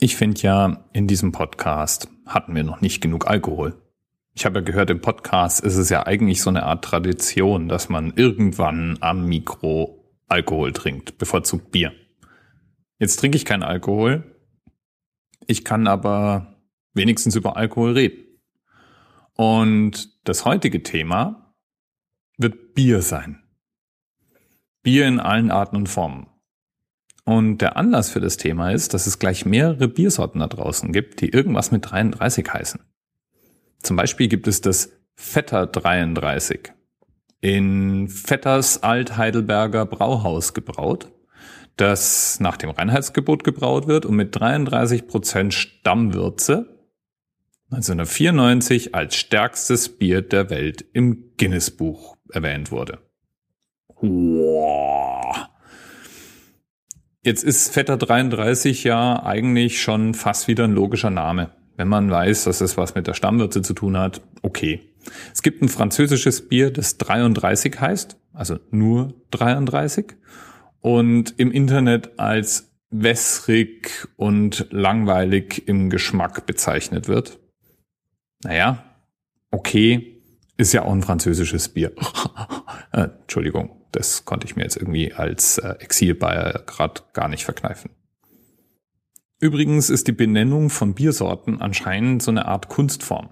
Ich finde ja, in diesem Podcast hatten wir noch nicht genug Alkohol. Ich habe ja gehört, im Podcast ist es ja eigentlich so eine Art Tradition, dass man irgendwann am Mikro Alkohol trinkt, bevorzugt Bier. Jetzt trinke ich keinen Alkohol. Ich kann aber wenigstens über Alkohol reden. Und das heutige Thema wird Bier sein. Bier in allen Arten und Formen. Und der Anlass für das Thema ist, dass es gleich mehrere Biersorten da draußen gibt, die irgendwas mit 33 heißen. Zum Beispiel gibt es das Vetter 33 in Vetters Alt-Heidelberger Brauhaus gebraut, das nach dem Reinheitsgebot gebraut wird und mit 33 Prozent Stammwürze 1994 als stärkstes Bier der Welt im Guinness-Buch erwähnt wurde. Wow. Jetzt ist Vetter 33 ja eigentlich schon fast wieder ein logischer Name. Wenn man weiß, dass es was mit der Stammwürze zu tun hat, okay. Es gibt ein französisches Bier, das 33 heißt, also nur 33 und im Internet als wässrig und langweilig im Geschmack bezeichnet wird. Naja, okay, ist ja auch ein französisches Bier. äh, Entschuldigung, das konnte ich mir jetzt irgendwie als äh, Exil-Bayer gerade gar nicht verkneifen. Übrigens ist die Benennung von Biersorten anscheinend so eine Art Kunstform.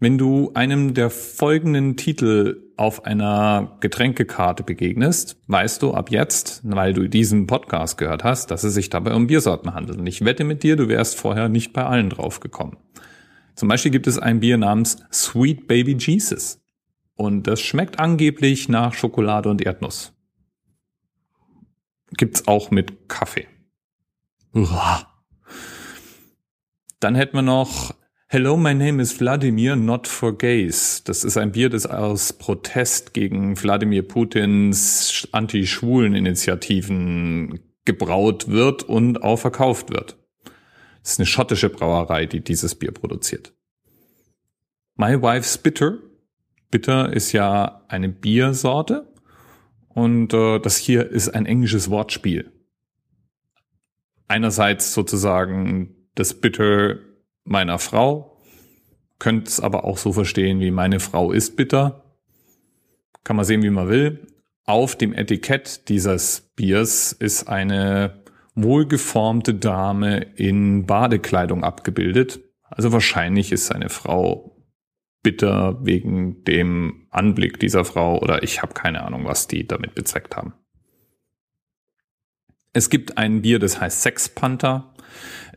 Wenn du einem der folgenden Titel auf einer Getränkekarte begegnest, weißt du ab jetzt, weil du diesen Podcast gehört hast, dass es sich dabei um Biersorten handelt. Und ich wette mit dir, du wärst vorher nicht bei allen drauf gekommen. Zum Beispiel gibt es ein Bier namens Sweet Baby Jesus. Und das schmeckt angeblich nach Schokolade und Erdnuss. Gibt's auch mit Kaffee. Uah. Dann hätten wir noch Hello, my name is Vladimir, not for gays. Das ist ein Bier, das aus Protest gegen Wladimir Putins Anti-Schwulen-Initiativen gebraut wird und auch verkauft wird. Das ist eine schottische Brauerei, die dieses Bier produziert. My Wife's Bitter Bitter ist ja eine Biersorte und äh, das hier ist ein englisches Wortspiel. Einerseits sozusagen das Bitter meiner Frau, könnt es aber auch so verstehen wie meine Frau ist bitter. Kann man sehen, wie man will. Auf dem Etikett dieses Biers ist eine wohlgeformte Dame in Badekleidung abgebildet. Also wahrscheinlich ist seine Frau bitter wegen dem Anblick dieser Frau oder ich habe keine Ahnung, was die damit bezweckt haben. Es gibt ein Bier, das heißt Sex Panther.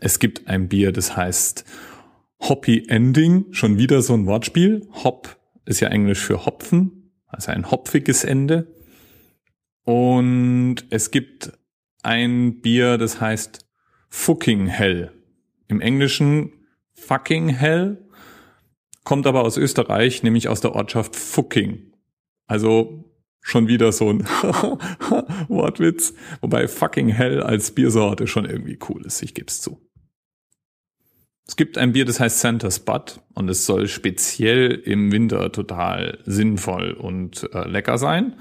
Es gibt ein Bier, das heißt Hoppy Ending. Schon wieder so ein Wortspiel. Hop ist ja Englisch für Hopfen, also ein hopfiges Ende. Und es gibt ein Bier, das heißt Fucking Hell. Im Englischen Fucking Hell kommt aber aus Österreich, nämlich aus der Ortschaft Fucking. Also schon wieder so ein Wortwitz, wobei fucking hell als Biersorte schon irgendwie cool ist, ich geb's zu. Es gibt ein Bier, das heißt Santa's Butt und es soll speziell im Winter total sinnvoll und äh, lecker sein.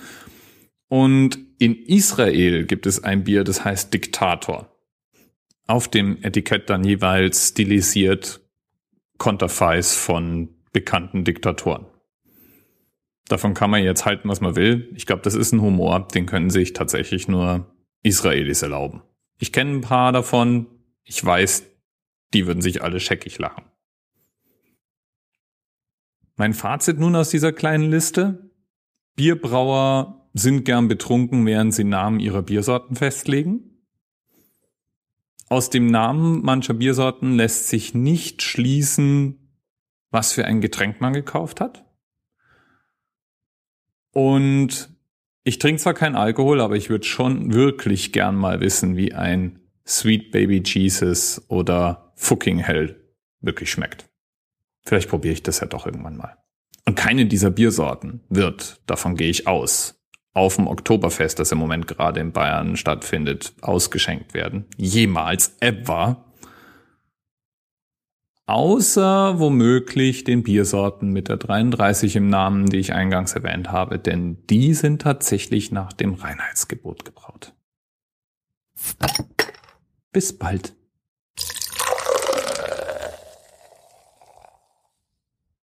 Und in Israel gibt es ein Bier, das heißt Diktator. Auf dem Etikett dann jeweils stilisiert Konterfeis von bekannten Diktatoren. Davon kann man jetzt halten, was man will. Ich glaube, das ist ein Humor, den können sich tatsächlich nur Israelis erlauben. Ich kenne ein paar davon. Ich weiß, die würden sich alle scheckig lachen. Mein Fazit nun aus dieser kleinen Liste. Bierbrauer sind gern betrunken, während sie Namen ihrer Biersorten festlegen. Aus dem Namen mancher Biersorten lässt sich nicht schließen, was für ein Getränk man gekauft hat. Und ich trinke zwar keinen Alkohol, aber ich würde schon wirklich gern mal wissen, wie ein Sweet Baby Jesus oder Fucking Hell wirklich schmeckt. Vielleicht probiere ich das ja doch irgendwann mal. Und keine dieser Biersorten wird, davon gehe ich aus, auf dem Oktoberfest, das im Moment gerade in Bayern stattfindet, ausgeschenkt werden. Jemals, ever. Außer womöglich den Biersorten mit der 33 im Namen, die ich eingangs erwähnt habe, denn die sind tatsächlich nach dem Reinheitsgebot gebraut. Bis bald.